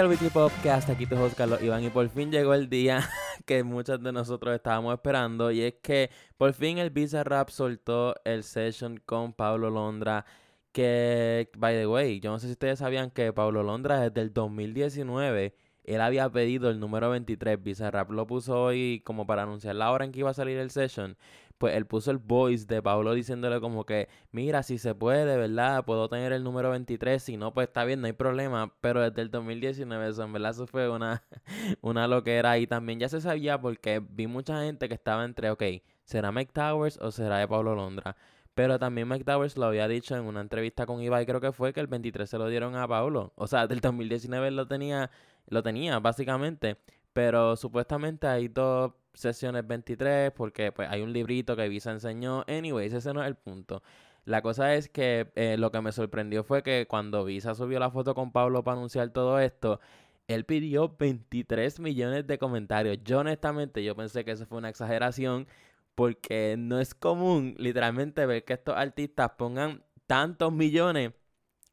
al Weekly Podcast, aquí te host Carlos Iván y por fin llegó el día que muchos de nosotros estábamos esperando y es que por fin el Visa Rap soltó el session con Pablo Londra que, by the way, yo no sé si ustedes sabían que Pablo Londra desde el 2019 él había pedido el número 23, Rap lo puso hoy como para anunciar la hora en que iba a salir el session pues él puso el voice de Pablo diciéndole como que, mira, si se puede, ¿verdad? Puedo tener el número 23, si no, pues está bien, no hay problema. Pero desde el 2019, eso en verdad, fue una, una loquera. Y también ya se sabía porque vi mucha gente que estaba entre, ok, ¿será Mike Towers o será de Pablo Londra? Pero también Mike Towers lo había dicho en una entrevista con Ibai, creo que fue que el 23 se lo dieron a Pablo. O sea, del 2019 lo tenía, lo tenía, básicamente. Pero supuestamente hay dos sesiones 23 porque pues hay un librito que Visa enseñó. Anyways, ese no es el punto. La cosa es que eh, lo que me sorprendió fue que cuando Visa subió la foto con Pablo para anunciar todo esto, él pidió 23 millones de comentarios. Yo honestamente, yo pensé que eso fue una exageración porque no es común literalmente ver que estos artistas pongan tantos millones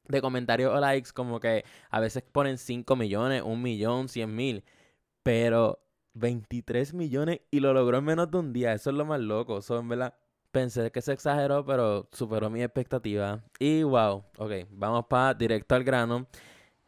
de comentarios o likes como que a veces ponen 5 millones, 1 millón, 100 mil. Pero 23 millones y lo logró en menos de un día. Eso es lo más loco. Eso en verdad pensé que se exageró, pero superó mi expectativa. Y wow, ok, vamos para directo al grano.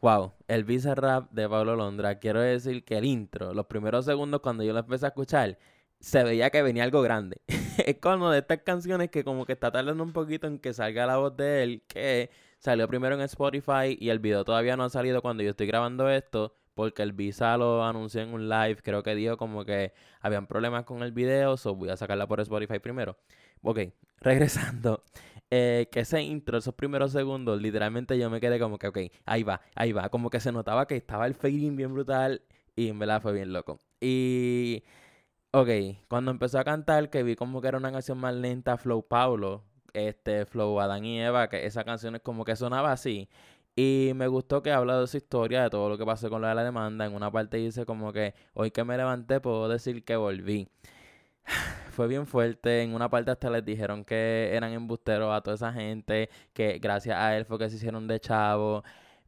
Wow, el Visa Rap de Pablo Londra. Quiero decir que el intro, los primeros segundos cuando yo lo empecé a escuchar, se veía que venía algo grande. es como de estas canciones que como que está tardando un poquito en que salga la voz de él, que salió primero en Spotify y el video todavía no ha salido cuando yo estoy grabando esto porque el Visa lo anunció en un live, creo que dijo como que habían problemas con el video, so voy a sacarla por Spotify primero. Ok, regresando. Eh, que ese intro, esos primeros segundos, literalmente yo me quedé como que, ok, ahí va, ahí va. Como que se notaba que estaba el fading bien brutal y en verdad fue bien loco. Y, ok, cuando empezó a cantar, que vi como que era una canción más lenta, Flow Paulo, este, Flow Adán y Eva, que esa canción es como que sonaba así. Y me gustó que habla de su historia, de todo lo que pasó con la demanda. En una parte dice como que hoy que me levanté puedo decir que volví. Fue bien fuerte. En una parte hasta les dijeron que eran embusteros a toda esa gente, que gracias a él fue que se hicieron de chavo.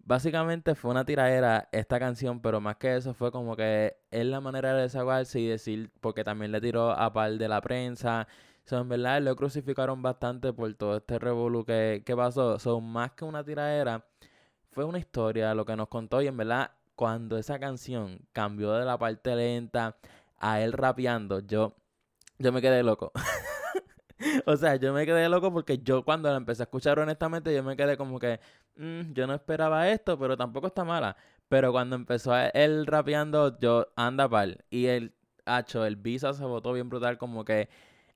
Básicamente fue una tiradera esta canción, pero más que eso fue como que es la manera de desahogarse y decir, porque también le tiró a par de la prensa. son en verdad lo crucificaron bastante por todo este revolú que, que pasó. Son más que una tiradera fue una historia lo que nos contó y en verdad cuando esa canción cambió de la parte lenta a él rapeando, yo, yo me quedé loco. o sea, yo me quedé loco porque yo cuando la empecé a escuchar honestamente, yo me quedé como que, mm, yo no esperaba esto, pero tampoco está mala. Pero cuando empezó él rapeando, yo anda pal. Y el hacho, el visa se votó bien brutal, como que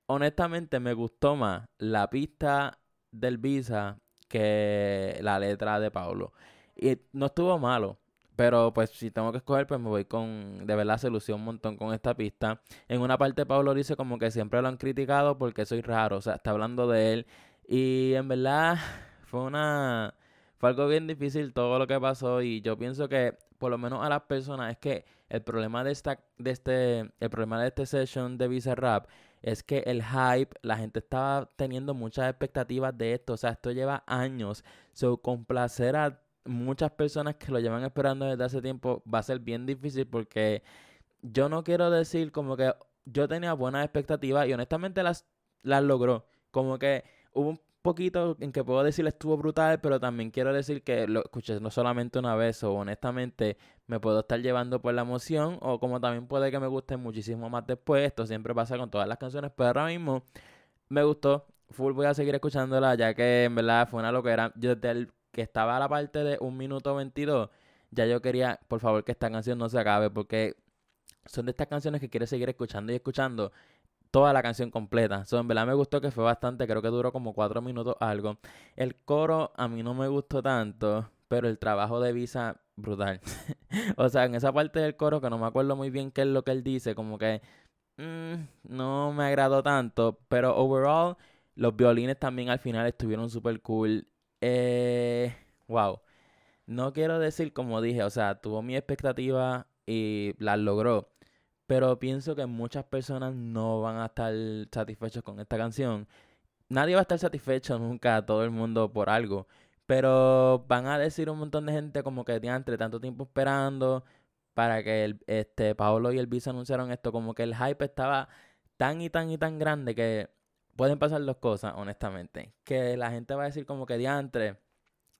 honestamente me gustó más la pista del visa que la letra de Pablo. Y no estuvo malo. Pero pues si tengo que escoger, pues me voy con, de verdad se lució un montón con esta pista. En una parte Pablo dice como que siempre lo han criticado porque soy raro, o sea, está hablando de él. Y en verdad fue una, fue algo bien difícil todo lo que pasó y yo pienso que por lo menos a las personas es que el problema de esta, de este, el problema de este session de Visa Rap es que el hype, la gente estaba teniendo muchas expectativas de esto. O sea, esto lleva años. So, complacer a muchas personas que lo llevan esperando desde hace tiempo va a ser bien difícil porque yo no quiero decir como que yo tenía buenas expectativas y honestamente las, las logró. Como que hubo un poquito en que puedo decir estuvo brutal, pero también quiero decir que lo escuché no solamente una vez o honestamente me puedo estar llevando por la emoción o como también puede que me guste muchísimo más después. Esto siempre pasa con todas las canciones, pero ahora mismo me gustó. Full voy a seguir escuchándola ya que en verdad fue una locura. Yo desde el que estaba a la parte de un minuto 22, ya yo quería, por favor, que esta canción no se acabe porque son de estas canciones que quieres seguir escuchando y escuchando toda la canción completa. So, en verdad me gustó que fue bastante, creo que duró como cuatro minutos algo. El coro a mí no me gustó tanto, pero el trabajo de Visa, brutal. o sea, en esa parte del coro que no me acuerdo muy bien qué es lo que él dice, como que mm, no me agradó tanto, pero overall los violines también al final estuvieron súper cool. Eh, wow. No quiero decir como dije, o sea, tuvo mi expectativa y la logró. Pero pienso que muchas personas no van a estar satisfechos con esta canción. Nadie va a estar satisfecho nunca, todo el mundo por algo. Pero van a decir un montón de gente como que entre tanto tiempo esperando para que el, este Paolo y el Visa anunciaron esto, como que el hype estaba tan y tan y tan grande que pueden pasar dos cosas, honestamente. Que la gente va a decir como que diantre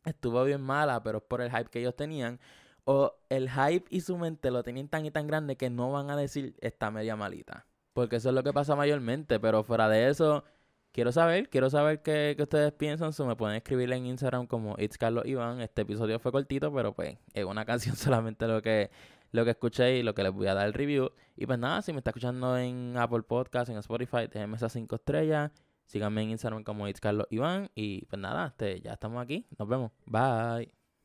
estuvo bien mala, pero es por el hype que ellos tenían. O el hype y su mente lo tenían tan y tan grande que no van a decir está media malita. Porque eso es lo que pasa mayormente. Pero fuera de eso, quiero saber, quiero saber qué, ustedes piensan. So, me pueden escribir en Instagram como It's Carlos Iván. Este episodio fue cortito, pero pues es una canción solamente lo que lo que escuché y lo que les voy a dar el review. Y pues nada, si me está escuchando en Apple Podcast, en Spotify, déjenme esas 5 estrellas. Síganme en Instagram como It's Carlos Iván. Y pues nada, este, ya estamos aquí. Nos vemos. Bye.